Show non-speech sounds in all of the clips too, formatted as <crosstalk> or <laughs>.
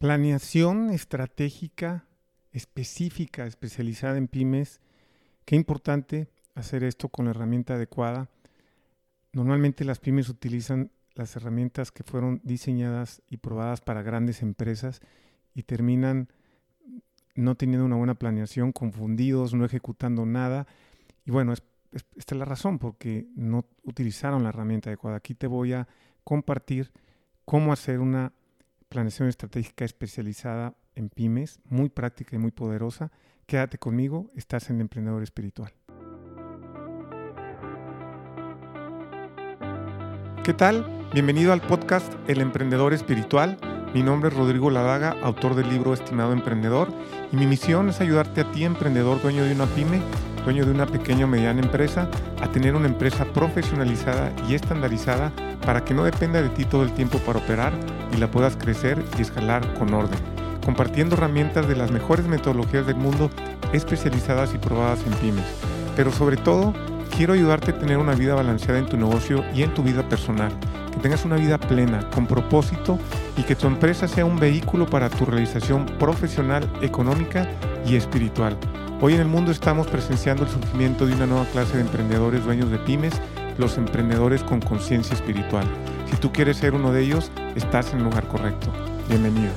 Planeación estratégica específica, especializada en pymes. Qué importante hacer esto con la herramienta adecuada. Normalmente las pymes utilizan las herramientas que fueron diseñadas y probadas para grandes empresas y terminan no teniendo una buena planeación, confundidos, no ejecutando nada. Y bueno, esta es la razón, porque no utilizaron la herramienta adecuada. Aquí te voy a compartir cómo hacer una planeación estratégica especializada en pymes, muy práctica y muy poderosa. Quédate conmigo, estás en Emprendedor Espiritual. ¿Qué tal? Bienvenido al podcast El Emprendedor Espiritual. Mi nombre es Rodrigo Ladaga, autor del libro Estimado Emprendedor, y mi misión es ayudarte a ti, emprendedor, dueño de una pyme, dueño de una pequeña o mediana empresa, a tener una empresa profesionalizada y estandarizada para que no dependa de ti todo el tiempo para operar y la puedas crecer y escalar con orden, compartiendo herramientas de las mejores metodologías del mundo especializadas y probadas en pymes. Pero sobre todo, quiero ayudarte a tener una vida balanceada en tu negocio y en tu vida personal, que tengas una vida plena, con propósito y que tu empresa sea un vehículo para tu realización profesional, económica y espiritual. Hoy en el mundo estamos presenciando el surgimiento de una nueva clase de emprendedores dueños de pymes los emprendedores con conciencia espiritual. Si tú quieres ser uno de ellos, estás en el lugar correcto. Bienvenido.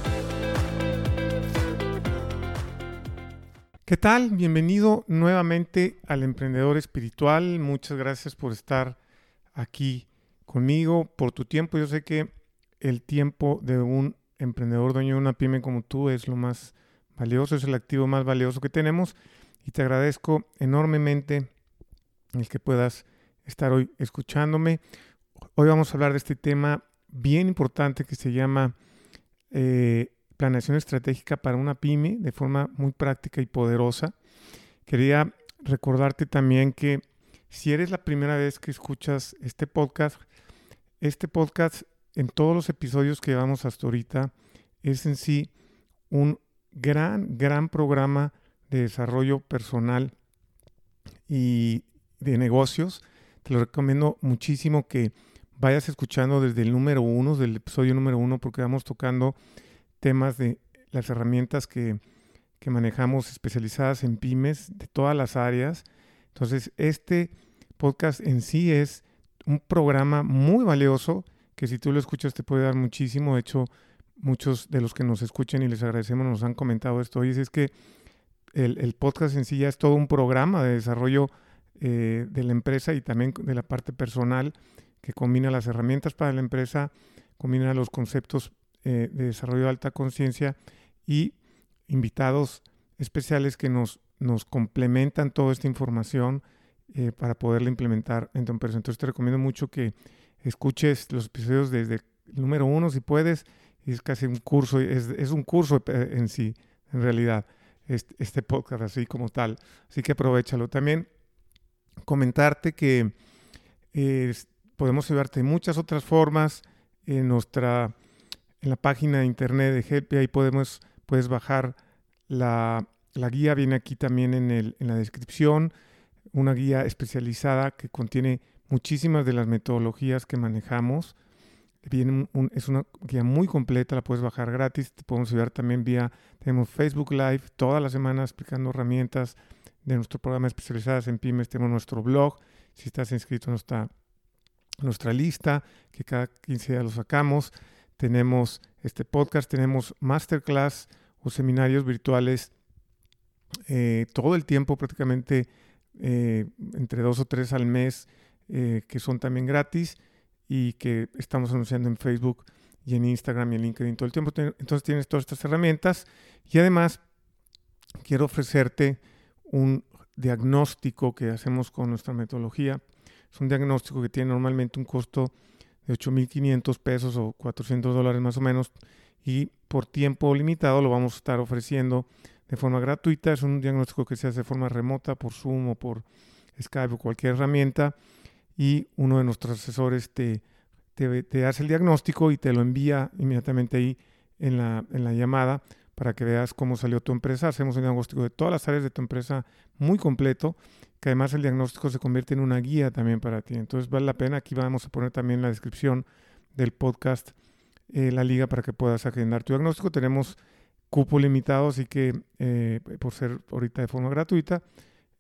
¿Qué tal? Bienvenido nuevamente al Emprendedor Espiritual. Muchas gracias por estar aquí conmigo, por tu tiempo. Yo sé que el tiempo de un emprendedor dueño de una pyme como tú es lo más valioso, es el activo más valioso que tenemos y te agradezco enormemente el que puedas estar hoy escuchándome. Hoy vamos a hablar de este tema bien importante que se llama eh, planeación estratégica para una pyme de forma muy práctica y poderosa. Quería recordarte también que si eres la primera vez que escuchas este podcast, este podcast en todos los episodios que llevamos hasta ahorita es en sí un gran, gran programa de desarrollo personal y de negocios te lo recomiendo muchísimo que vayas escuchando desde el número uno, desde el episodio número uno, porque vamos tocando temas de las herramientas que, que manejamos especializadas en pymes de todas las áreas. Entonces, este podcast en sí es un programa muy valioso que si tú lo escuchas te puede dar muchísimo. De hecho, muchos de los que nos escuchen y les agradecemos nos han comentado esto. Hoy es que el, el, podcast en sí ya es todo un programa de desarrollo eh, de la empresa y también de la parte personal que combina las herramientas para la empresa, combina los conceptos eh, de desarrollo de alta conciencia y invitados especiales que nos, nos complementan toda esta información eh, para poderla implementar en tu empresa. Entonces te recomiendo mucho que escuches los episodios desde el número uno si puedes. Es casi un curso, es, es un curso en sí, en realidad, este, podcast así como tal. Así que aprovechalo. También comentarte que podemos ayudarte de muchas otras formas en nuestra en la página de internet de Help ahí podemos puedes bajar la, la guía viene aquí también en, el, en la descripción una guía especializada que contiene muchísimas de las metodologías que manejamos viene es una guía muy completa la puedes bajar gratis te podemos ayudar también vía tenemos Facebook Live toda la semana explicando herramientas de nuestro programa especializadas en pymes. Tenemos nuestro blog. Si estás inscrito en nuestra, nuestra lista, que cada 15 días lo sacamos. Tenemos este podcast, tenemos masterclass o seminarios virtuales eh, todo el tiempo, prácticamente eh, entre dos o tres al mes, eh, que son también gratis y que estamos anunciando en Facebook y en Instagram y en LinkedIn todo el tiempo. Entonces tienes todas estas herramientas y además quiero ofrecerte un diagnóstico que hacemos con nuestra metodología. Es un diagnóstico que tiene normalmente un costo de 8.500 pesos o 400 dólares más o menos y por tiempo limitado lo vamos a estar ofreciendo de forma gratuita. Es un diagnóstico que se hace de forma remota por Zoom o por Skype o cualquier herramienta y uno de nuestros asesores te, te, hace el diagnóstico y te lo envía inmediatamente ahí en la, en la llamada para que veas cómo salió tu empresa. Hacemos un diagnóstico de todas las áreas de tu empresa muy completo, que además el diagnóstico se convierte en una guía también para ti. Entonces vale la pena, aquí vamos a poner también la descripción del podcast eh, la liga para que puedas agendar tu diagnóstico. Tenemos cupo limitado, así que eh, por ser ahorita de forma gratuita,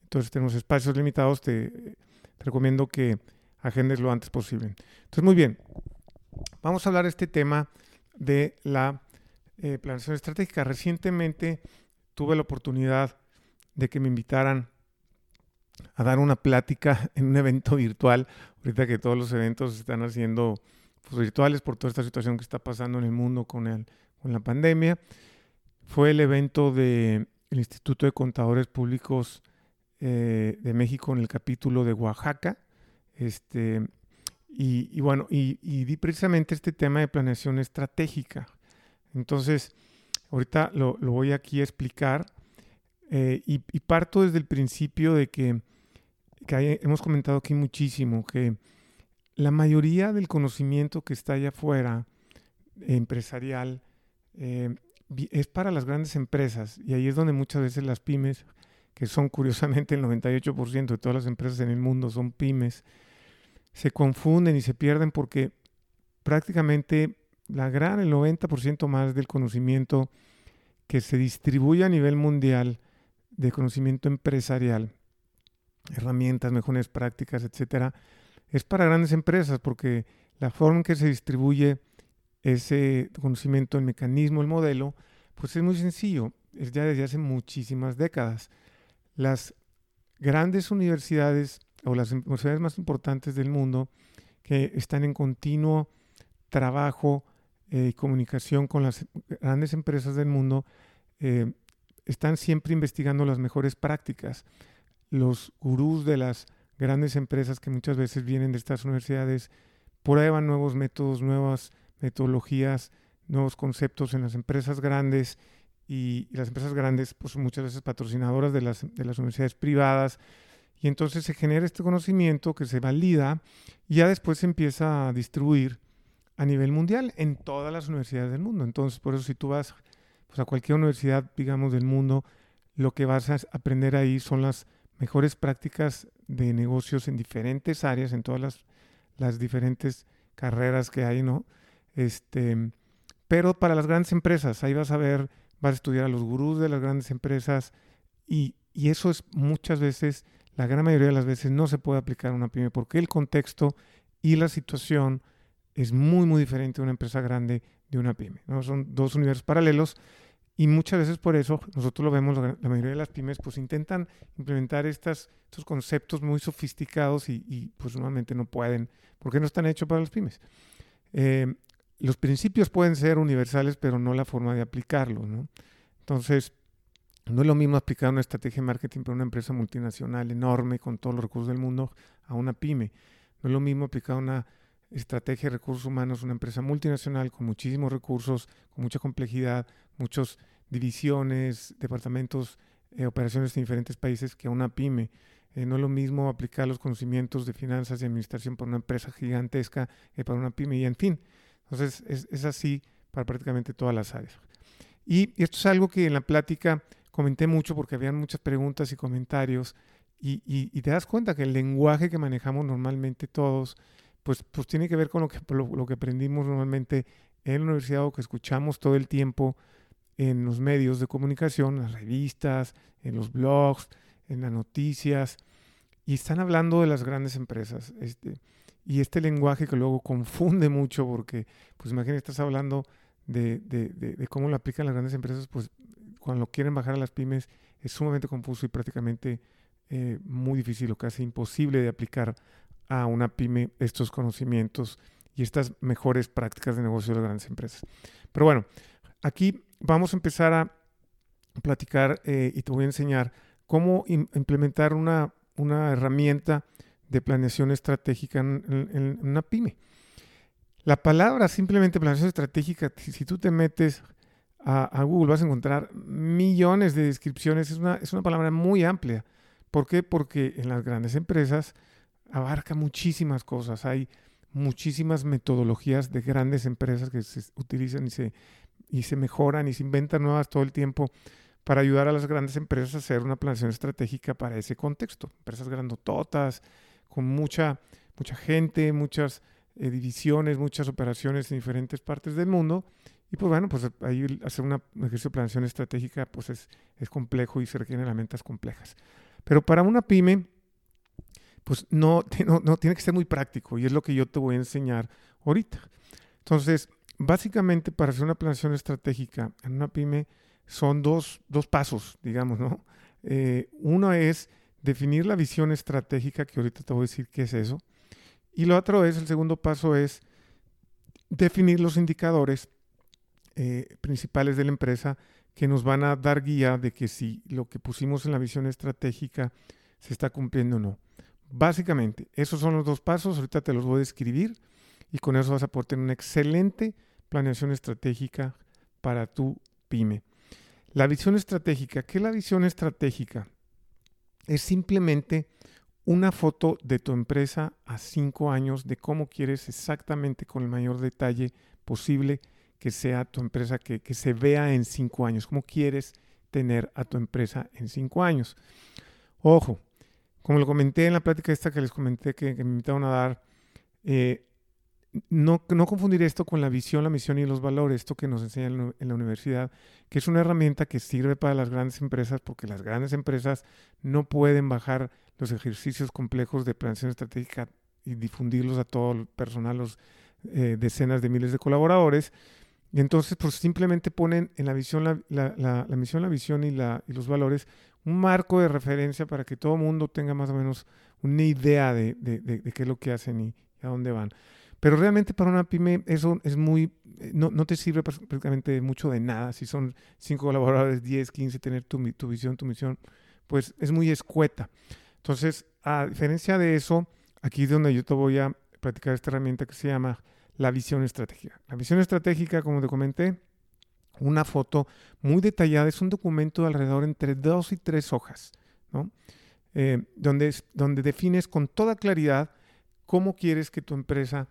entonces tenemos espacios limitados, recomiendo que agendes lo antes posible. Entonces, muy bien, vamos a hablar de este tema de la eh, planeación estratégica. Recientemente tuve la oportunidad de que me invitaran a dar una plática <laughs> en un evento virtual, ahorita que todos los eventos se están haciendo pues, virtuales por toda esta situación que está pasando en el mundo con, el, con la pandemia. Fue el evento del Instituto de Contadores Públicos eh, de México en el capítulo de Oaxaca. Este, y, bueno, y, di precisamente este tema de planeación estratégica. Entonces, ahorita lo, lo voy aquí a explicar eh, y, y, parto desde el principio de que, que hay, hemos comentado aquí muchísimo, que la mayoría del conocimiento que está allá afuera, empresarial, eh, es para las grandes empresas y ahí es donde muchas veces las pymes, que son curiosamente el 98% de todas las empresas en el mundo son pymes, se confunden y se pierden porque prácticamente la gran, el 90% más del conocimiento que se distribuye a nivel mundial de conocimiento empresarial, herramientas, mejores prácticas, etcétera, es para grandes empresas porque la forma en que se distribuye ese conocimiento, el mecanismo, el modelo, pues es muy sencillo, es ya desde hace muchísimas décadas. Las grandes universidades o las universidades más importantes del mundo que están en continuo trabajo eh, y comunicación con las grandes empresas del mundo, eh, están siempre investigando las mejores prácticas. Los gurús de las grandes empresas que muchas veces vienen de estas universidades prueban nuevos métodos, nuevas metodologías, nuevos conceptos en las empresas grandes y, y las empresas grandes pues muchas veces patrocinadoras de las, de las universidades privadas y entonces se genera este conocimiento que se valida y ya después se empieza a distribuir a nivel mundial en todas las universidades del mundo. Entonces, por eso si tú vas pues, a cualquier universidad, digamos, del mundo, lo que vas a aprender ahí son las mejores prácticas de negocios en diferentes áreas, en todas las, las diferentes carreras que hay, ¿no? Este, pero para las grandes empresas, ahí vas a ver, vas a estudiar a los gurús de las grandes empresas y, y eso es muchas veces la gran mayoría de las veces no se puede aplicar a una pyme porque el contexto y la situación es muy, muy diferente de una empresa grande de una pyme. ¿no? Son dos universos paralelos y muchas veces por eso nosotros lo vemos, la, mayoría de las pymes pues intentan implementar estas, estos conceptos muy sofisticados y, y, pues normalmente no pueden porque no están hechos para las pymes. Eh, los principios pueden ser universales, pero no la forma de aplicarlo. ¿no? Entonces, no es lo mismo aplicar una estrategia de marketing para una empresa multinacional enorme con todos los recursos del mundo a una pyme. No es lo mismo aplicar una estrategia de recursos humanos a una empresa multinacional con muchísimos recursos, con mucha complejidad, muchas divisiones, departamentos, eh, operaciones en diferentes países que a una pyme. Eh, no es lo mismo aplicar los conocimientos de finanzas y administración para una empresa gigantesca que para una pyme y en fin. Entonces es, así para prácticamente todas las áreas. Y esto es algo que en la plática comenté mucho porque habían muchas preguntas y comentarios y, y, te das cuenta que el lenguaje que manejamos normalmente todos, pues, pues tiene que ver con lo que, lo, que aprendimos normalmente en la universidad o que escuchamos todo el tiempo en los medios de comunicación, las revistas, en los blogs, en las noticias, y están hablando de las grandes empresas. Este, y este lenguaje que luego confunde mucho porque, pues imagínate, estás hablando de, de, de, cómo lo aplican las grandes empresas, pues cuando quieren bajar a las pymes es sumamente confuso y prácticamente eh, muy difícil o casi imposible de aplicar a una pyme estos conocimientos y estas mejores prácticas de negocio de las grandes empresas. Pero bueno, aquí vamos a empezar a platicar eh, y te voy a enseñar cómo implementar una, una, herramienta de planeación estratégica en, una pyme. La palabra simplemente planeación estratégica, si, tú te metes a, Google vas a encontrar millones de descripciones. Es una, es una palabra muy amplia. ¿Por qué? Porque en las grandes empresas abarca muchísimas cosas. Hay muchísimas metodologías de grandes empresas que se utilizan y se, y se mejoran y se inventan nuevas todo el tiempo para ayudar a las grandes empresas a hacer una planeación estratégica para ese contexto. Empresas grandototas, con mucha, mucha gente, muchas eh, divisiones, muchas operaciones en diferentes partes del mundo. Y pues bueno, pues ahí hacer una, un ejercicio de planeación estratégica pues es, es complejo y se requieren herramientas complejas. Pero para una pyme, pues no, <laughs> no, no, tiene que ser muy práctico y es lo que yo te voy a enseñar ahorita. Entonces, básicamente para hacer una planeación estratégica en una pyme son dos, dos pasos, digamos, ¿no? Eh, uno es definir la visión estratégica, que ahorita te voy a decir qué es eso. Y lo otro es, el segundo paso es definir los indicadores eh, principales de la empresa que nos van a dar guía de que si lo que pusimos en la visión estratégica se está cumpliendo o no. Básicamente, esos son los dos pasos, ahorita te los voy a describir y con eso vas a poder tener una excelente planeación estratégica para tu pyme. La visión estratégica, ¿qué es la visión estratégica? Es simplemente una foto de tu empresa a cinco años de cómo quieres exactamente con el mayor detalle posible que sea tu empresa, que, se vea en cinco años, cómo quieres tener a tu empresa en cinco años. Ojo, como lo comenté en la plática esta que les comenté que, me invitaron a dar, eh, no, no, confundir esto con la visión, la misión y los valores, esto que nos enseñan en la universidad, que es una herramienta que sirve para las grandes empresas porque las grandes empresas no pueden bajar los ejercicios complejos de planeación estratégica y difundirlos a todo el personal, los eh, decenas de miles de colaboradores. Y entonces, pues simplemente ponen en la visión, la, la, misión, la visión y, y, los valores un marco de referencia para que todo el mundo tenga más o menos una idea de, de, de, qué es lo que hacen y, a dónde van. Pero realmente para una pyme eso es muy, eh, no, no, te sirve prácticamente mucho de nada. Si son cinco colaboradores, 10, 15, tener tu, tu visión, tu misión, pues es muy escueta. Entonces, a diferencia de eso, aquí es donde yo te voy a practicar esta herramienta que se llama la visión estratégica. La visión estratégica, como te comenté, una foto muy detallada, es un documento de alrededor entre dos y tres hojas, ¿no? Eh, donde, donde defines con toda claridad cómo quieres que tu empresa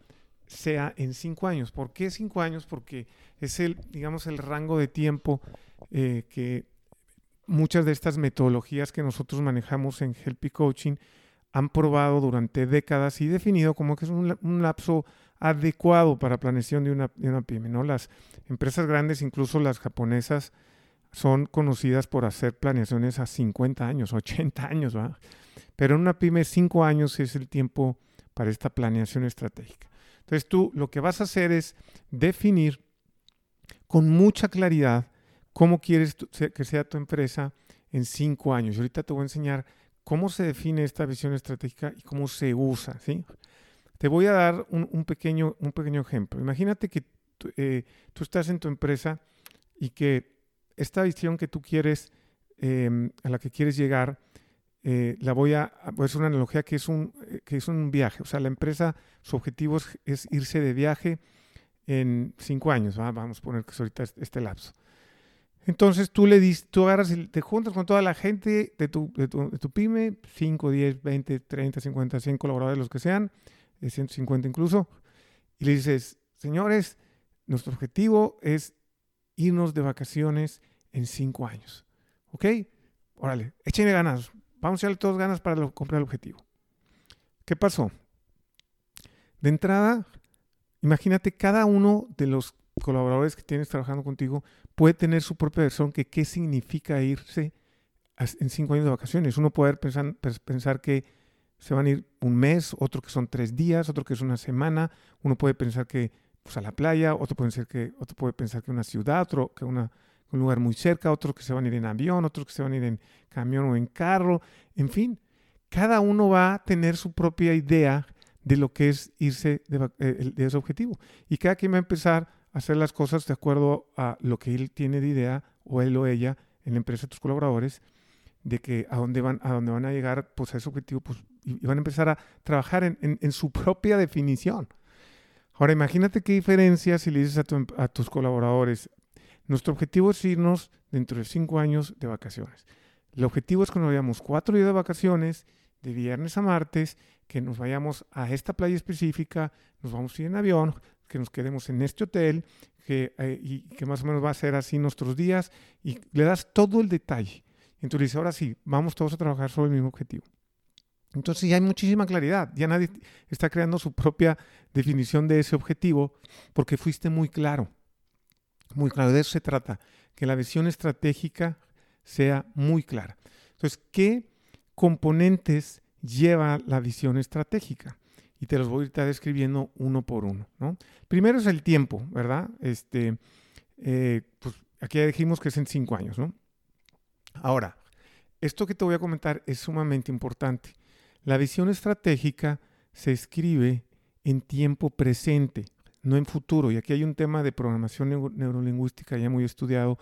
sea en cinco años. ¿Por qué cinco años? Porque es el, digamos, el rango de tiempo eh, que muchas de estas metodologías que nosotros manejamos en Helpy Coaching han probado durante décadas y definido como que es un, lapso adecuado para planeación de una, de pyme. ¿no? Las empresas grandes, incluso las japonesas, son conocidas por hacer planeaciones a 50 años, <laughs> 80 años, ¿va? Pero en una pyme 5 años es el tiempo para esta planeación estratégica. Entonces tú lo que vas a hacer es definir con mucha claridad cómo quieres que sea tu empresa en 5 años. Y ahorita te voy a enseñar cómo se define esta visión estratégica y cómo se usa, ¿sí? Te voy a dar un, pequeño, un pequeño ejemplo. Imagínate que eh, tú estás en tu empresa y que esta visión que tú quieres, em, a la que quieres llegar, eh, la voy a, a hacer una analogía que es, un, eh, que es un viaje. O sea, la empresa, su objetivo es, irse de viaje en cinco años. Vamos a poner que es ahorita este lapso. Entonces tú le dices, tú agarras y te juntas con toda la gente de tu, de tu, de tu pyme, 5, 10, 20, 30, 50, 100 colaboradores, los que sean, de 150 incluso, y le dices, señores, nuestro objetivo es irnos de vacaciones en cinco años. ¿Ok? Órale, échenle ganas. Vamos a echarle todas ganas para comprar el objetivo. ¿Qué pasó? De entrada, imagínate cada uno de los colaboradores que tienes trabajando contigo puede tener su propia versión que qué significa irse en cinco años de vacaciones. Uno puede pensar, pensar que se van a ir un mes, otro que son tres días, otro que es una semana. Uno puede pensar que pues, a la playa, otro puede, ser que, otro puede pensar que una ciudad, otro que una, un lugar muy cerca, otro que se van a ir en avión, otros que se van a ir en camión o en carro. En fin, cada uno va a tener su propia idea de lo que es irse de, eh, de ese objetivo. Y cada quien va a empezar a hacer las cosas de acuerdo a lo que él tiene de idea, o él o ella, en la empresa de tus colaboradores, de que a dónde van, a dónde van a llegar, pues a ese objetivo, pues y van a empezar a trabajar en, su propia definición. Ahora, imagínate qué diferencia si le dices a, tus colaboradores, nuestro objetivo es irnos dentro de cinco años de vacaciones. El objetivo es que nos vayamos cuatro días de vacaciones, de viernes a martes, que nos vayamos a esta playa específica, nos vamos a ir en avión, que nos quedemos en este hotel, que, eh, y que más o menos va a ser así nuestros días, y le das todo el detalle. Entonces dices, ahora sí, vamos todos a trabajar sobre el mismo objetivo. Entonces ya hay muchísima claridad, ya nadie está creando su propia definición de ese objetivo porque fuiste muy claro, muy claro, de eso se trata, que la visión estratégica sea muy clara. Entonces, ¿qué componentes lleva la visión estratégica? Y te los voy a estar describiendo uno por uno. ¿no? Primero es el tiempo, ¿verdad? Este, eh, pues aquí ya dijimos que es en cinco años, ¿no? Ahora, esto que te voy a comentar es sumamente importante. La visión estratégica se escribe en tiempo presente, no en futuro. Y aquí hay un tema de programación neurolingüística ya muy estudiado.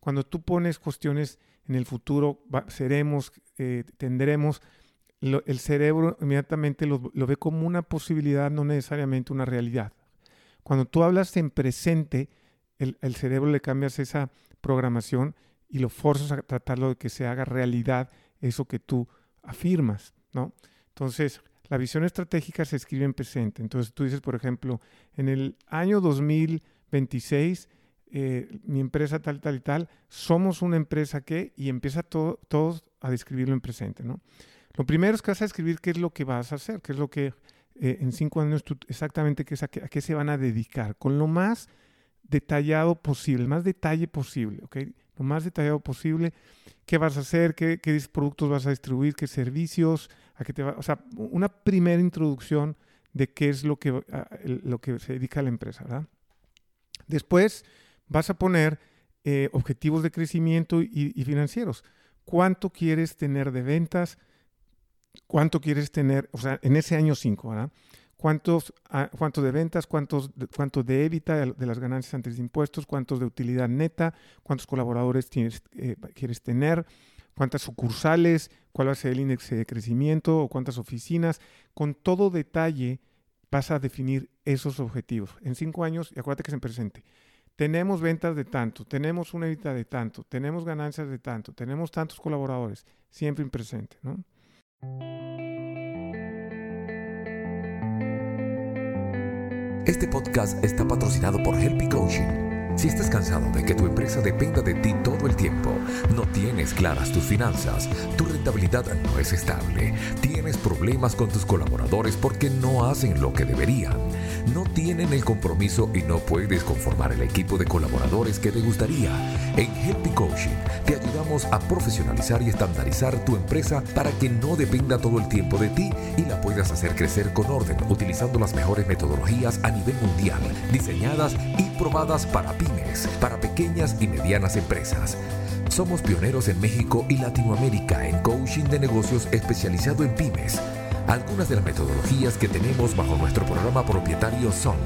Cuando tú pones cuestiones en el futuro, seremos, eh, tendremos, el cerebro inmediatamente lo, ve como una posibilidad, no necesariamente una realidad. Cuando tú hablas en presente, el, el cerebro le cambias esa programación y lo forzas a tratarlo de que se haga realidad eso que tú afirmas, ¿no? Entonces, la visión estratégica se escribe en presente. Entonces, tú dices, por ejemplo, en el año 2026, eh, mi empresa tal, tal y tal, somos una empresa que, y empieza todo, todos a describirlo en presente, ¿no? Lo primero es que vas a escribir qué es lo que vas a hacer, qué es lo que eh, en cinco años tú, exactamente qué a, qué, se van a dedicar, con lo más detallado posible, el más detalle posible, ¿ok? Lo más detallado posible, qué vas a hacer, qué, productos vas a distribuir, qué servicios, a qué te va, o sea, una primera introducción de qué es lo que, lo que se dedica a la empresa, ¿verdad? Después vas a poner eh, objetivos de crecimiento y, y, financieros. ¿Cuánto quieres tener de ventas? ¿Cuánto quieres tener, o sea, en ese año 5, ¿verdad? Cuántos, ah, cuántos de ventas, cuántos, cuánto de évita de las ganancias antes de impuestos, cuántos de utilidad neta, cuántos colaboradores tienes, eh, quieres tener, cuántas sucursales, cuál va a ser el índice de crecimiento o cuántas oficinas. Con todo detalle vas a definir esos objetivos. En cinco años, y acuérdate que es en presente, tenemos ventas de tanto, tenemos una evita de tanto, tenemos ganancias de tanto, tenemos tantos colaboradores, siempre en presente, ¿no? Este podcast está patrocinado por Helpy Coaching. Si estás cansado de que tu empresa dependa de ti todo el tiempo, no tienes claras tus finanzas, tu rentabilidad no es estable, tienes problemas con tus colaboradores porque no hacen lo que deberían, no tienen el compromiso y no puedes conformar el equipo de colaboradores que te gustaría, en ayudamos a profesionalizar y estandarizar tu empresa para que no dependa todo el tiempo de ti y la puedas hacer crecer con orden utilizando las mejores metodologías a nivel mundial, diseñadas y probadas para pymes, para pequeñas y medianas empresas. Somos pioneros en México y Latinoamérica en coaching de negocios especializado en pymes. Algunas de las metodologías que tenemos bajo nuestro programa propietario son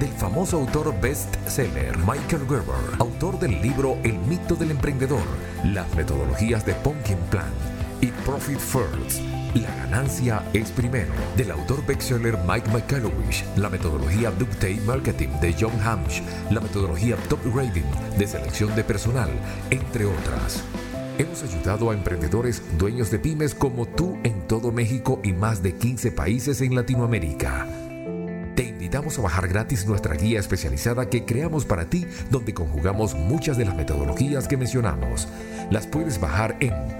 del famoso autor bestseller Michael Gerber, autor del libro El mito del emprendedor, las metodologías de Pumpkin Plan y Profit First. La ganancia es primero, del autor bestseller Mike McCallowich, la metodología Ductate Marketing de John Hamsh, la metodología Top Rating de selección de personal, entre otras. Hemos ayudado a emprendedores dueños de pymes como tú en todo México y más de 15 países en Latinoamérica. Te invitamos a bajar gratis nuestra guía especializada que creamos para ti, donde conjugamos muchas de las metodologías que mencionamos. Las puedes bajar en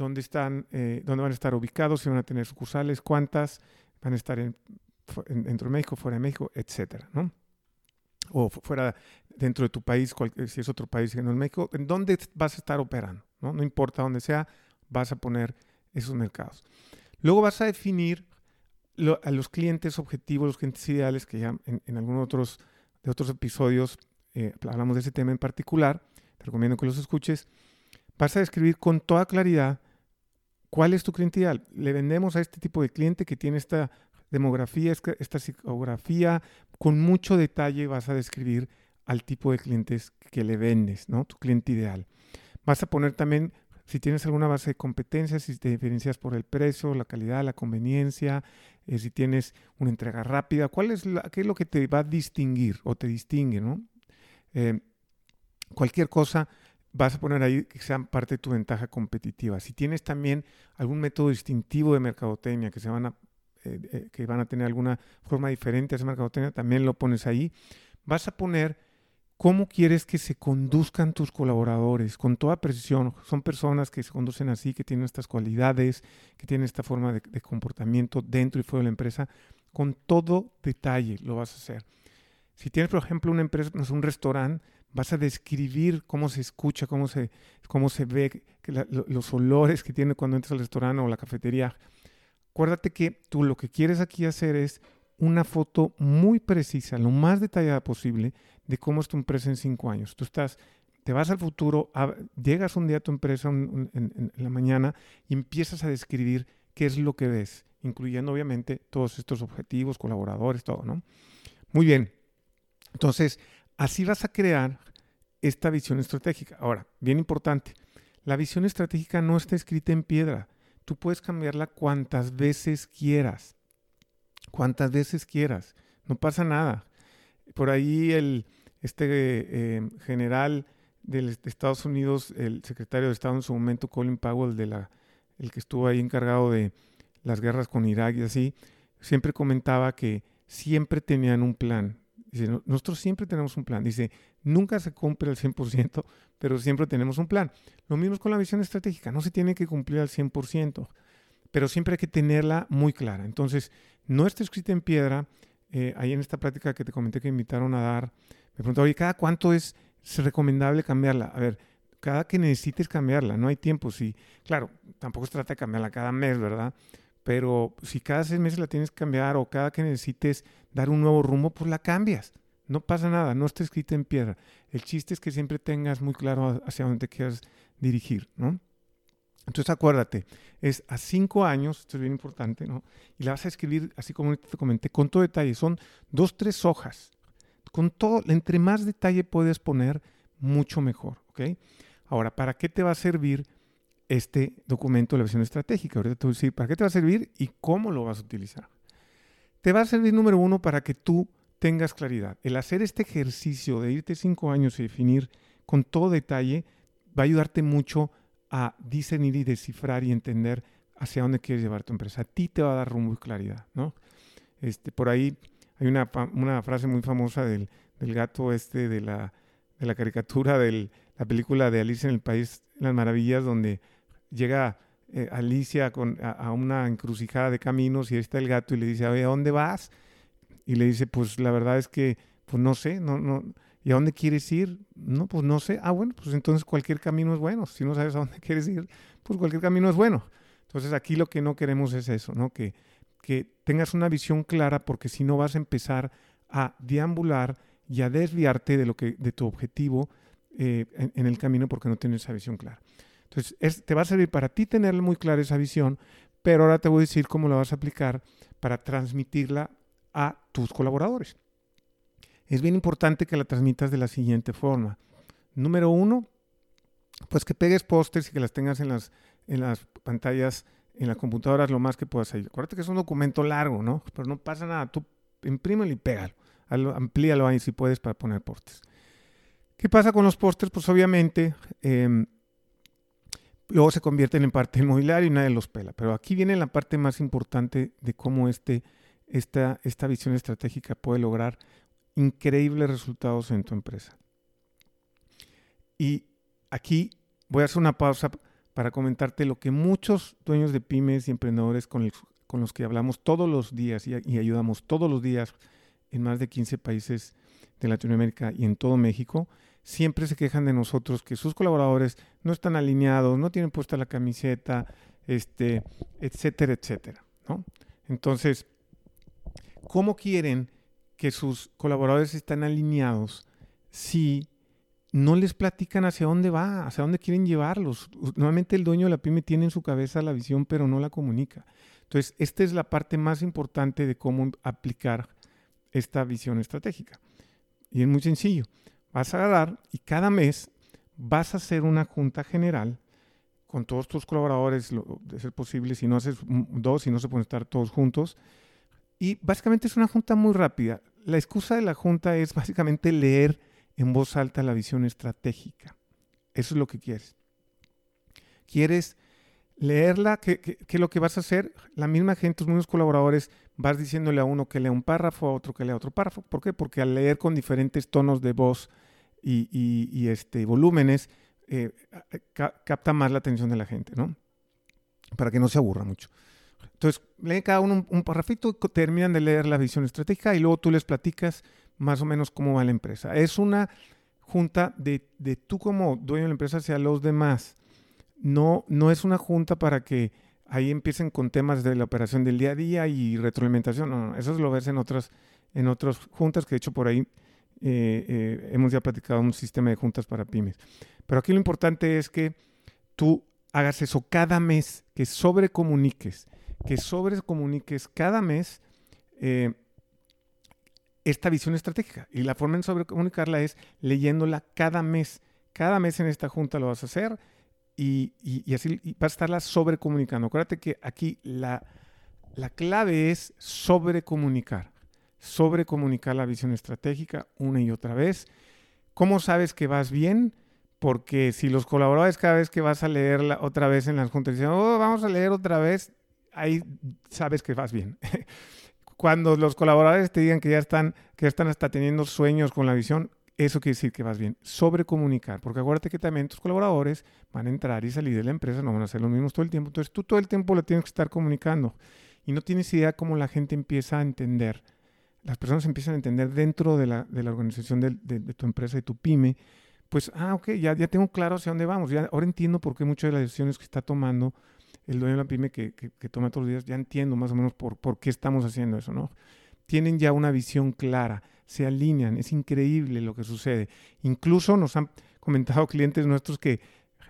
dónde están, eh, dónde van a estar ubicados, si van a tener sucursales, cuántas van a estar en, dentro de México, fuera de México, etcétera, ¿no? O fuera dentro de tu país, si es otro país que no es México, ¿en dónde vas a estar operando? ¿no? importa dónde sea, vas a poner esos mercados. Luego vas a definir a los clientes objetivos, los clientes ideales, que ya en, algunos otros, de otros episodios eh, hablamos de ese tema en particular. Te recomiendo que los escuches. Vas a describir con toda claridad ¿Cuál es tu cliente ideal? Le vendemos a este tipo de cliente que tiene esta demografía, esta psicografía, con mucho detalle vas a describir al tipo de clientes que le vendes, ¿no? Tu cliente ideal. Vas a poner también si tienes alguna base de competencias, si te diferencias por el precio, la calidad, la conveniencia, eh, si tienes una entrega rápida, ¿cuál es qué es lo que te va a distinguir o te distingue, ¿no? Eh, cualquier cosa vas a poner ahí que sea parte de tu ventaja competitiva. Si tienes también algún método distintivo de mercadotecnia que se van a eh, que van a tener alguna forma diferente a esa mercadotecnia, también lo pones ahí. Vas a poner ¿Cómo quieres que se conduzcan tus colaboradores? Con toda precisión. Son personas que se conducen así, que tienen estas cualidades, que tienen esta forma de, comportamiento dentro y fuera de la empresa. Con todo detalle lo vas a hacer. Si tienes, por ejemplo, una empresa, un restaurante, vas a describir cómo se escucha, cómo se, cómo se ve, los olores que tiene cuando entras al restaurante o la cafetería. Acuérdate que tú lo que quieres aquí hacer es una foto muy precisa, lo más detallada posible, de cómo es tu empresa en cinco años. Tú estás, te vas al futuro, llegas un día a tu empresa en, la mañana y empiezas a describir qué es lo que ves, incluyendo obviamente todos estos objetivos, colaboradores, todo, ¿no? Muy bien. Entonces, así vas a crear esta visión estratégica. Ahora, bien importante, la visión estratégica no está escrita en piedra. Tú puedes cambiarla cuantas veces quieras. Cuantas veces quieras. No pasa nada. Por ahí el, este eh, general de Estados Unidos, el secretario de Estado en su momento, Colin Powell, de la, el que estuvo ahí encargado de las guerras con Irak y así, siempre comentaba que siempre tenían un plan. Dice, nosotros siempre tenemos un plan. Dice, nunca se cumple al 100%, pero siempre tenemos un plan. Lo mismo es con la visión estratégica, no se tiene que cumplir al 100%, pero siempre hay que tenerla muy clara. Entonces, no está escrita en piedra. Eh, ahí en esta práctica que te comenté que invitaron a dar, me preguntaba, oye, ¿cada cuánto es, recomendable cambiarla? A ver, cada que necesites cambiarla, no hay tiempo. Si, claro, tampoco se trata de cambiarla cada mes, ¿verdad? Pero si cada seis meses la tienes que cambiar o cada que necesites dar un nuevo rumbo, pues la cambias. No pasa nada, no está escrita en piedra. El chiste es que siempre tengas muy claro hacia dónde te quieras dirigir, ¿no? Entonces acuérdate, es a cinco años, esto es bien importante, ¿no? Y la vas a escribir, así como te comenté, con todo detalle. Son dos, tres hojas con todo, entre más detalle puedes poner, mucho mejor, ¿ok? Ahora, ¿para qué te va a servir este documento la visión estratégica? Ahorita te voy a decir para qué te va a servir y cómo lo vas a utilizar. Te va a servir, número uno, para que tú tengas claridad. El hacer este ejercicio de irte cinco años y definir con todo detalle va a ayudarte mucho a discernir y descifrar y entender hacia dónde quieres llevar tu empresa. A ti te va a dar rumbo y claridad, ¿no? Este, por ahí hay una, una frase muy famosa del, del, gato este de la, de la caricatura de la película de Alicia en el País las Maravillas, donde llega eh, Alicia con, a, una encrucijada de caminos y ahí está el gato y le dice, oye, ¿a dónde vas? Y le dice, pues la verdad es que, pues no sé, no, no, ¿y a dónde quieres ir? No, pues no sé. Ah, bueno, pues entonces cualquier camino es bueno. Si no sabes a dónde <laughs> quieres ir, pues cualquier camino es bueno. Entonces aquí lo que no queremos es eso, ¿no? Que, que tengas una visión clara porque si no vas a empezar a deambular y a desviarte de, lo que, de tu objetivo eh, en, el camino porque no tienes esa visión clara. Entonces, te va a servir para ti tener muy clara esa visión, pero ahora te voy a decir cómo la vas a aplicar para transmitirla a tus colaboradores. Es bien importante que la transmitas de la siguiente forma. Número uno, pues que pegues pósters y que las tengas en las, en las pantallas en la computadora lo más que puedas ahí. Acuérdate que es un documento largo, ¿no? Pero no pasa nada. Tú imprímelo y pégalo. Amplíalo ahí si puedes para poner pósters. ¿Qué pasa con los pósters? Pues obviamente em, luego se convierten en parte <laughs> inmobiliaria y nadie los pela. Pero aquí viene la parte más importante de cómo este, esta, esta visión estratégica puede lograr increíbles resultados en tu empresa. Y aquí voy a hacer una pausa para comentarte lo que muchos dueños de pymes y emprendedores con, los que hablamos todos los días y, ayudamos todos los días en más de 15 países de Latinoamérica y en todo México, siempre se quejan de nosotros que sus colaboradores no están alineados, no tienen puesta la camiseta, este, etcétera, etcétera. Entonces, ¿cómo quieren que sus colaboradores estén alineados si no les platican hacia dónde va, hacia dónde quieren llevarlos. Normalmente el dueño de la pyme tiene en su cabeza la visión, pero no la comunica. Entonces, esta es la parte más importante de cómo aplicar esta visión estratégica. Y es muy sencillo. Vas a agarrar y cada mes vas a hacer una junta general con todos tus colaboradores, de ser posible, si no haces dos, si no se pueden estar todos juntos. Y básicamente es una junta muy rápida. La excusa de la junta es básicamente leer en voz alta la visión estratégica. Eso es lo que quieres. Quieres leerla, ¿qué, es lo que vas a hacer? La misma gente, tus mismos colaboradores, vas diciéndole a uno que lea un párrafo, a otro que lea otro párrafo. ¿Por qué? Porque al leer con diferentes tonos de voz y, este, volúmenes, eh, capta más la atención de la gente, ¿no? Para que no se aburra mucho. Entonces, leen cada uno un, un terminan de leer la visión estratégica y luego tú les platicas más o menos cómo va la empresa. Es una junta de, de tú como dueño de la empresa hacia los demás. No, no es una junta para que ahí empiecen con temas de la operación del día a día y retroalimentación. No, eso lo ves en otras, en otras juntas, que de hecho por ahí eh, eh, hemos ya platicado un sistema de juntas para pymes. Pero aquí lo importante es que tú hagas eso cada mes, que sobrecomuniques, que sobrecomuniques cada mes eh, esta visión estratégica. Y la forma en sobrecomunicarla es leyéndola cada mes. Cada mes en esta junta lo vas a hacer y, así vas a estarla sobrecomunicando. Acuérdate que aquí la, la clave es sobrecomunicar. Sobrecomunicar la visión estratégica una y otra vez. ¿Cómo sabes que vas bien? Porque si los colaboradores cada vez que vas a leerla otra vez en las juntas dicen, oh, vamos a leer otra vez, ahí sabes que vas bien. <laughs> Cuando los colaboradores te digan que ya están, que ya están hasta teniendo sueños con la visión, eso quiere decir que vas bien. Sobre comunicar, porque acuérdate que también tus colaboradores van a entrar y salir de la empresa, no van a hacer lo mismo todo el tiempo. Entonces tú todo el tiempo lo tienes que estar comunicando y no tienes idea cómo la gente empieza a entender. Las personas empiezan a entender dentro de la, de la organización de, tu empresa, de tu pyme, pues, ah, ok, ya, ya tengo claro hacia dónde vamos. Ya, ahora entiendo por qué muchas de las decisiones que está tomando el dueño de la pyme que, que, toma todos los días, ya entiendo más o menos por, por qué estamos haciendo eso, ¿no? Tienen ya una visión clara, se alinean, es increíble lo que sucede. Incluso nos han comentado clientes nuestros que,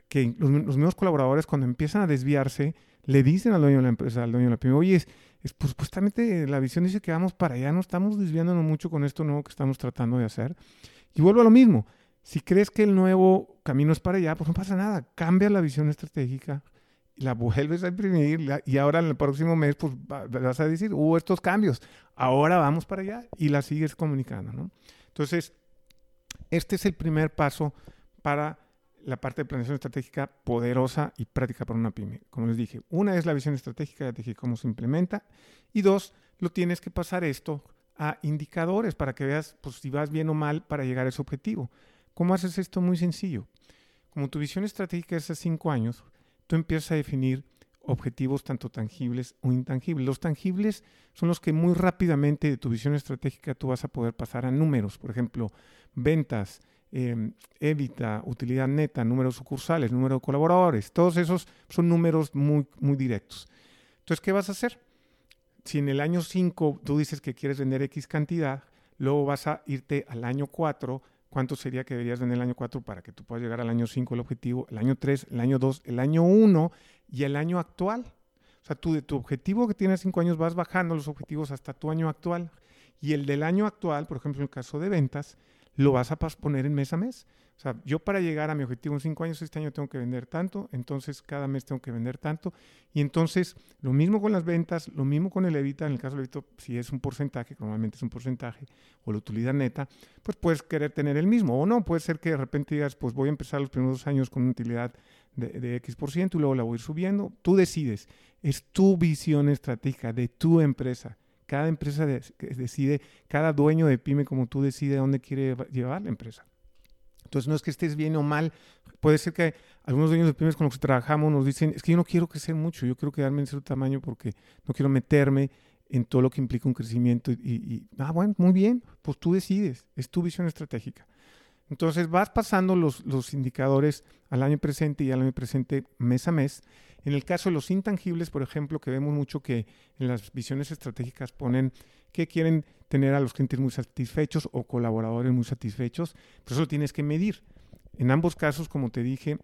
que los, los mismos colaboradores cuando empiezan a desviarse, le dicen al dueño de la empresa, al dueño de la pyme, oye, es, pues, supuestamente la visión dice que vamos para allá, no estamos desviándonos mucho con esto nuevo que estamos tratando de hacer. Y vuelvo a lo mismo, si crees que el nuevo camino es para allá, pues no pasa nada, cambia la visión estratégica, la vuelves a imprimir y ahora en el próximo mes pues vas a decir, hubo estos cambios, ahora vamos para allá y la sigues comunicando, ¿no? Entonces, este es el primer paso para la parte de planeación estratégica poderosa y práctica para una pyme. Como les dije, una es la visión estratégica, ya dije cómo se implementa, y dos, lo tienes que pasar esto a indicadores para que veas pues, si vas bien o mal para llegar a ese objetivo. ¿Cómo haces esto? Muy sencillo. Como tu visión estratégica es a cinco años, tú empiezas a definir objetivos tanto tangibles o intangibles. Los tangibles son los que muy rápidamente de tu visión estratégica tú vas a poder pasar a números, por ejemplo, ventas, eh, utilidad neta, números sucursales, número de colaboradores, todos esos son números muy, muy directos. Entonces, ¿qué vas a hacer? Si en el año 5 tú dices que quieres vender X cantidad, luego vas a irte al año 4 cuánto sería que deberías vender el año 4 para que tú puedas llegar al año 5 el objetivo, el año 3, el año 2, el año 1 y el año actual. O sea, tú de tu objetivo que tienes 5 años vas bajando los objetivos hasta tu año actual. Y el del año actual, por ejemplo, en el caso de ventas, lo vas a poner en mes a mes. O sea, yo para llegar a mi objetivo en cinco años, este año tengo que vender tanto, entonces cada mes tengo que vender tanto. Y entonces, lo mismo con las ventas, lo mismo con el Evita, en el caso del si es un porcentaje, que normalmente es un porcentaje, o la utilidad neta, pues puedes querer tener el mismo. O no, puede ser que de repente digas, pues voy a empezar los primeros años con una utilidad de, de X por ciento y luego la voy a ir subiendo. Tú decides. Es tu visión estratégica de tu empresa. Cada empresa decide, cada dueño de pyme como tú decide a dónde quiere llevar la empresa. Entonces no es que estés bien o mal. Puede ser que algunos dueños de pymes con los que trabajamos nos dicen, es que yo no quiero crecer mucho, yo quiero quedarme en cierto tamaño porque no quiero meterme en todo lo que implica un crecimiento. Y, ah, bueno, muy bien, pues tú decides, es tu visión estratégica. Entonces vas pasando los, los indicadores al año presente y al año presente mes a mes. En el caso de los intangibles, por ejemplo, que vemos mucho que en las visiones estratégicas ponen que quieren tener a los clientes muy satisfechos o colaboradores muy satisfechos, pues eso tienes que medir. En ambos casos, como te dije,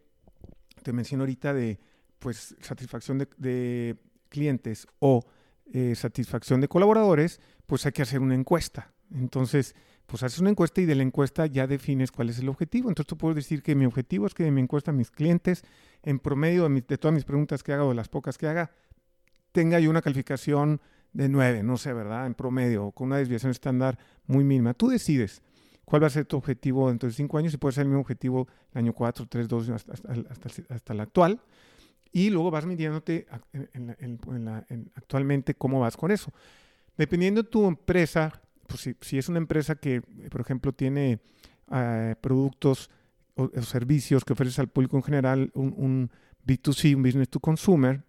te menciono ahorita de pues satisfacción de, clientes o eh, satisfacción de colaboradores, pues hay que hacer una encuesta. Entonces, pues haces una encuesta y de la encuesta ya defines cuál es el objetivo. Entonces tú puedes decir que mi objetivo es que de mi encuesta mis clientes en promedio de, todas mis preguntas que haga o de las pocas que haga, tenga yo una calificación de 9, no sé, ¿verdad? En promedio, con una desviación estándar muy mínima. Tú decides cuál va a ser tu objetivo dentro de 5 años y puede ser el mismo objetivo el año 4, 3, 2, hasta, hasta, hasta, el actual. Y luego vas midiéndote actualmente cómo vas con eso. Dependiendo de tu empresa, pues si, si es una empresa que, por ejemplo, tiene eh, productos o, servicios que ofreces al público en general, un, B2C, un business to consumer,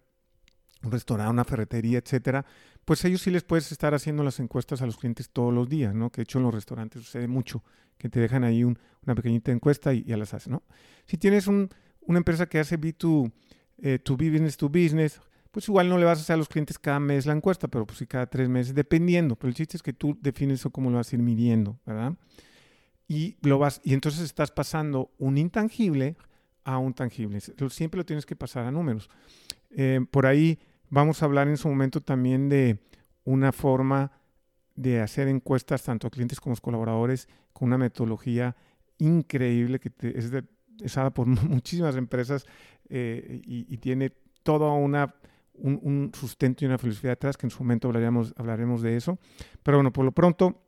un restaurante, una ferretería, etcétera, pues ellos sí les puedes estar haciendo las encuestas a los clientes todos los días, ¿no? Que de hecho en los restaurantes sucede mucho, que te dejan ahí una pequeñita encuesta y ya las haces, ¿no? Si tienes una empresa que hace B2, eh, to business to business, pues igual no le vas a hacer a los clientes cada mes la encuesta, pero pues sí cada tres meses, dependiendo. Pero el chiste es que tú defines eso cómo lo vas a ir midiendo, ¿verdad? y lo vas y entonces estás pasando un intangible a un tangible. Siempre lo tienes que pasar a números. Eh, por ahí vamos a hablar en su momento también de una forma de hacer encuestas tanto a clientes como a colaboradores con una metodología increíble que es, de, dada por <laughs> muchísimas empresas eh, y, tiene todo una, un, sustento y una filosofía detrás que en su momento hablaremos, hablaremos de eso. Pero bueno, por lo pronto,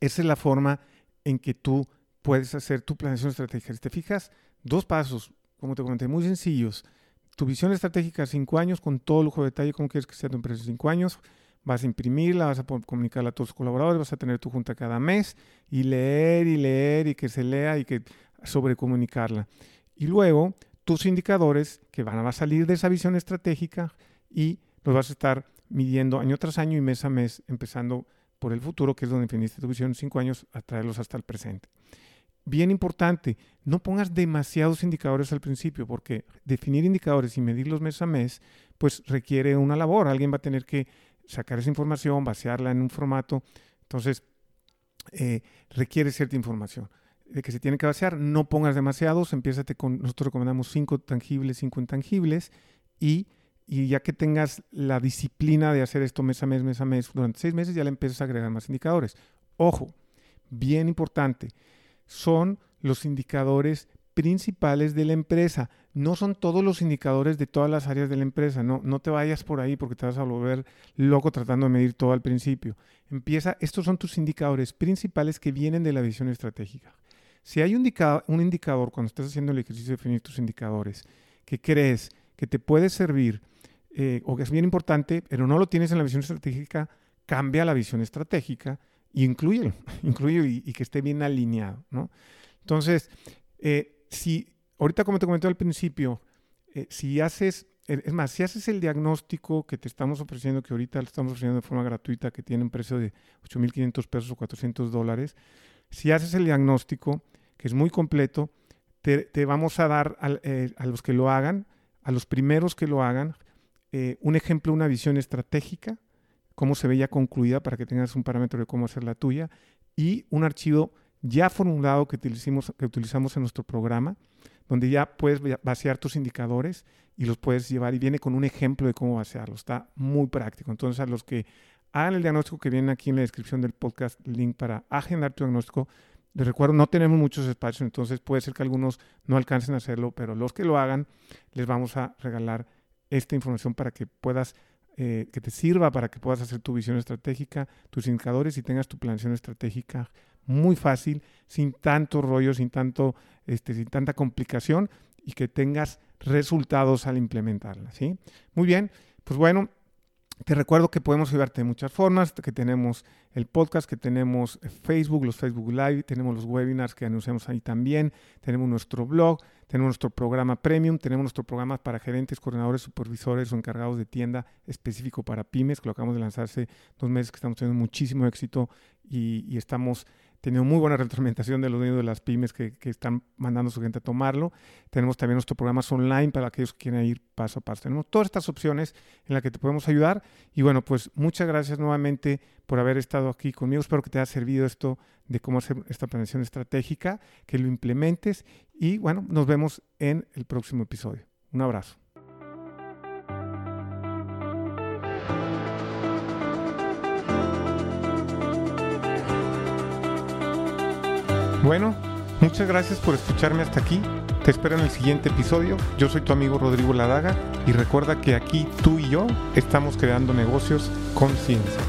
esa es la forma en que tú puedes hacer tu planeación estratégica. Si te fijas, dos pasos, como te comenté, muy sencillos. Tu visión estratégica cinco años, con todo lujo de detalle, cómo quieres que sea tu empresa en cinco años. Vas a imprimirla, vas a comunicarla a todos tus colaboradores, vas a tener tu junta cada mes y leer y leer y que se lea y que sobrecomunicarla. Y luego tus indicadores que van a salir de esa visión estratégica y los vas a estar midiendo año tras año y mes a mes, empezando por el futuro, que es donde definiste tu visión, cinco años, a traerlos hasta el presente. Bien importante, no pongas demasiados indicadores al principio, porque definir indicadores y medirlos mes a mes, pues requiere una labor. Alguien va a tener que sacar esa información, vaciarla en un formato. Entonces, eh, requiere cierta información. De que se tiene que vaciar, no pongas demasiados, empiézate con, nosotros recomendamos cinco tangibles, cinco intangibles, y y ya que tengas la disciplina de hacer esto mes a mes, mes a mes, durante seis meses ya le empiezas a agregar más indicadores. Ojo, bien importante, son los indicadores principales de la empresa. No son todos los indicadores de todas las áreas de la empresa. No, no te vayas por ahí porque te vas a volver loco tratando de medir todo al principio. Empieza, estos son tus indicadores principales que vienen de la visión estratégica. Si hay un, indicador, cuando estás haciendo el ejercicio de definir tus indicadores que crees que te puede servir eh, o que es bien importante, pero no lo tienes en la visión estratégica, cambia la visión estratégica <laughs> y incluye, y, que esté bien alineado. Entonces, eh, si ahorita como te comenté al principio, eh, si haces, es más, si haces el diagnóstico que te estamos ofreciendo, que ahorita lo estamos ofreciendo de forma gratuita, que tiene un precio de 8.500 pesos o 400 dólares, si haces el diagnóstico, que es muy completo, te, vamos a dar a los que lo hagan, a los primeros que lo hagan, eh, un ejemplo, una visión estratégica, cómo se ve ya concluida para que tengas un parámetro de cómo hacer la tuya, y un archivo ya formulado que, utilizamos, que utilizamos en nuestro programa, donde ya puedes vaciar tus indicadores y los puedes llevar y viene con un ejemplo de cómo vaciarlo. Está muy práctico. Entonces, a los que hagan el diagnóstico que viene aquí en la descripción del podcast, link para agendar tu diagnóstico, les recuerdo, no tenemos muchos espacios, entonces puede ser que algunos no alcancen a hacerlo, pero los que lo hagan, les vamos a regalar esta información para que puedas, eh, que te sirva para que puedas hacer tu visión estratégica, tus indicadores y tengas tu planeación estratégica muy fácil, sin tanto rollo, sin, tanto, este, sin tanta complicación y que tengas resultados al implementarla. ¿sí? Muy bien, pues bueno, te recuerdo que podemos ayudarte de muchas formas, que tenemos el podcast, que tenemos Facebook, los Facebook Live, tenemos los webinars que anunciamos ahí también, tenemos nuestro blog, tenemos nuestro programa premium, tenemos nuestro programa para gerentes, coordinadores, supervisores o encargados de tienda específico para pymes, que lo acabamos de lanzar hace dos meses, que estamos teniendo muchísimo éxito y, y estamos tenido muy buena retroalimentación de los dueños de las pymes que, están mandando a su gente a tomarlo. Tenemos también nuestro programas online para aquellos que quieren ir paso a paso. Tenemos todas estas opciones en las que te podemos ayudar. Y bueno, pues muchas gracias nuevamente por haber estado aquí conmigo. Espero que te haya servido esto de cómo hacer esta planeación estratégica, que lo implementes y bueno, nos vemos en el próximo episodio. Un abrazo. Bueno, muchas gracias por escucharme hasta aquí. Te espero en el siguiente episodio. Yo soy tu amigo Rodrigo Ladaga y recuerda que aquí tú y yo estamos creando negocios con ciencia.